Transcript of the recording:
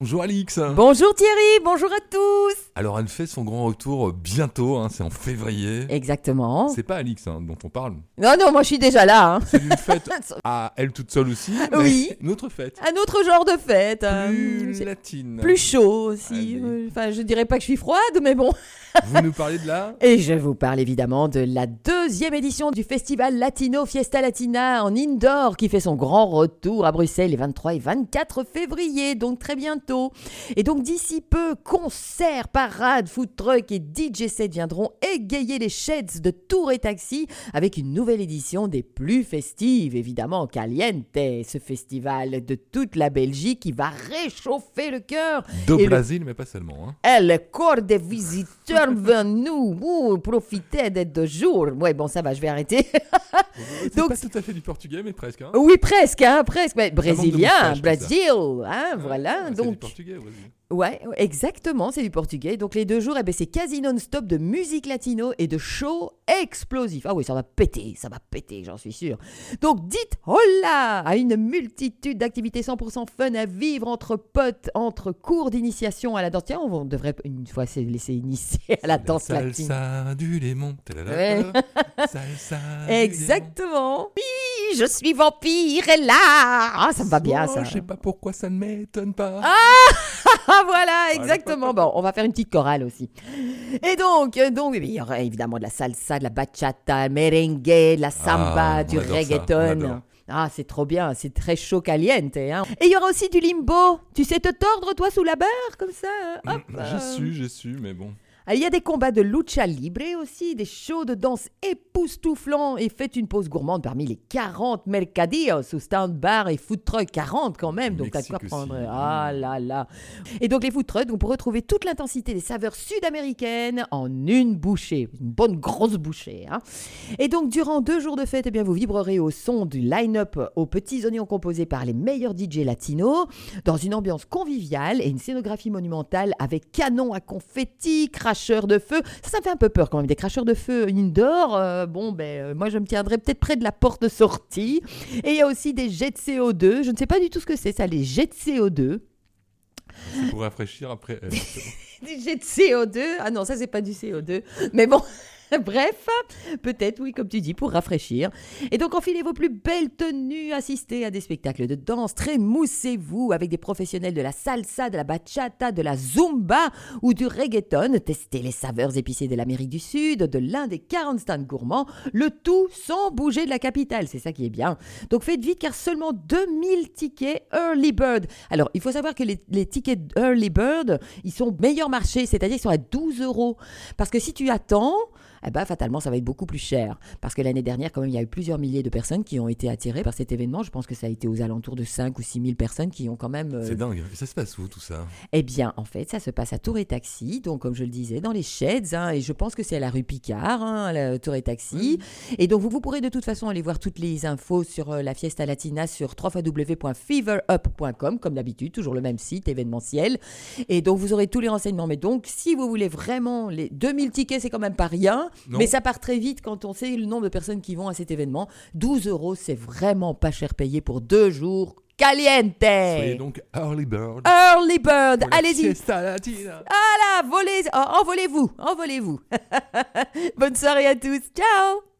Bonjour Alix Bonjour Thierry, bonjour à tous Alors elle fait son grand retour bientôt, hein, c'est en février. Exactement. C'est pas Alix hein, dont on parle. Non, non, moi je suis déjà là. hein. C'est une fête à elle toute seule aussi, mais Oui. une autre fête. Un autre genre de fête. euh, Plus latine. plus chaud aussi. Allez. euh, Enfin, je dirais pas que je suis froide, mais bon. Vous nous parlez de là Et je vous parle évidemment de la deuxième édition du festival latino Fiesta Latina en indoor qui fait son grand retour à Bruxelles les 23 et 24 février, donc très bientôt. Et donc d'ici peu, concerts, parades, food truck et DJ set viendront égayer les sheds de Tour et Taxi avec une nouvelle édition des plus festives, évidemment Caliente, ce festival de toute la Belgique qui va réchauffer le cœur Et le- Brasil, mais pas seulement. Hein. eh, le corps des visiteurs venus, ouh, profitez des deux jours. Ouais, bon, ça va, je vais arrêter. Donc- pas tout à fait du portugais, mais presque. Hein. oui, presque, hein, presque. Mais brésilien. Brésil, hein, voilà. Ah, c'est du donc, portugais, vas-y. ouais, exactement, c'est du portugais. Donc, les deux jours, eh ben, c'est quasi non-stop de musique latino et de show explosif. Ah oui, ça va péter, ça va péter, j'en suis sûr. Donc, dites hola à une multitude d'activités 100% fun à vivre entre potes, entre cours d'initiation à la danse. Tiens, on devrait une fois se laisser initier à la danse latine. Salsa du lémon. Ouais. Salsa du lémon. Je suis vampire et là. Ah, ça me va bien, ça. Je sais pas pourquoi ça ne m'étonne pas. Ah, voilà, exactement. Bon, on va faire une petite chorale aussi. Et donc, euh, donc, il y aura évidemment de la salsa, de la bachata, merengue, de la samba, Ah, du reggaeton. Ah, c'est trop bien, c'est très chaud caliente. Hein. Et il y aura aussi du limbo. Tu sais te tordre, toi, sous la barre, comme ça hop, J'ai euh. su, j'ai su, mais bon. Il y a des combats de lucha libre aussi, des shows de danse époustouflants et faites une pause gourmande parmi les 40 mercadillos sous stand bar et food truck 40 quand même, donc t'as quoi prendre. aussi. Ah là là. Et donc les food trucks, vous pourrez retrouver toute l'intensité des saveurs sud-américaines en une bouchée, une bonne grosse bouchée. hein. Et donc durant deux jours de fête, eh bien, vous vibrerez au son du line-up aux petits oignons composés par les meilleurs DJ latinos, dans une ambiance conviviale et une scénographie monumentale avec canons à confetti, cracheurs de feu. Ça, ça me fait un peu peur quand même, des cracheurs de feu indoor. euh, bon, ben, euh, moi, je me tiendrai peut-être près de la porte de sortie. Et il y a aussi des jets de CO2. Je ne sais pas du tout ce que c'est, ça, les jets de CO2. C'est pour rafraîchir après. euh, Des jets de CO2 Ah non, ça, c'est pas du CO2. Mais bon. Bref, peut-être, oui, comme tu dis, pour rafraîchir. Et donc, enfilez vos plus belles tenues, assistez à des spectacles de danse, trémoussez-vous avec des professionnels de la salsa, de la bachata, de la zumba ou du reggaeton. Testez les saveurs épicées de l'Amérique du Sud, de l'un des 40 stands gourmands, le tout sans bouger de la capitale. C'est ça qui est bien. Donc, faites vite car seulement 2000 tickets Early Bird. Alors, il faut savoir que les, tickets Early Bird, ils sont meilleurs marché, c'est-à-dire qu'ils sont à 12 euros. Parce que si tu attends, eh ben, fatalement, ça va être beaucoup plus cher. Parce que l'année dernière, quand même, il y a eu plusieurs milliers de personnes qui ont été attirées par cet événement. Je pense que ça a été aux alentours de 5 ou 6 000 personnes qui ont quand même... euh, C'est dingue. Ça se passe où tout ça? Eh bien, en fait, ça se passe à Tour et Taxi, donc comme je le disais, dans les sheds, hein, et je pense que c'est à la rue Picard, hein, la Tour et Taxi. Et donc, vous, vous pourrez de toute façon aller voir toutes les infos sur euh, la Fiesta Latina sur www.feverup.com, comme d'habitude, toujours le même site événementiel. Et donc, vous aurez tous les renseignements. Mais donc, si vous voulez vraiment, les 2000 tickets, c'est quand même pas rien, Non. mais ça part très vite quand on sait le nombre de personnes qui vont à cet événement. 12 euros, c'est vraiment pas cher payé pour deux jours. Caliente! Soyez donc early bird. Early Bird, allez-y. Voilà, volez, oh, envolez-vous, envolez-vous. Bonne soirée à tous, ciao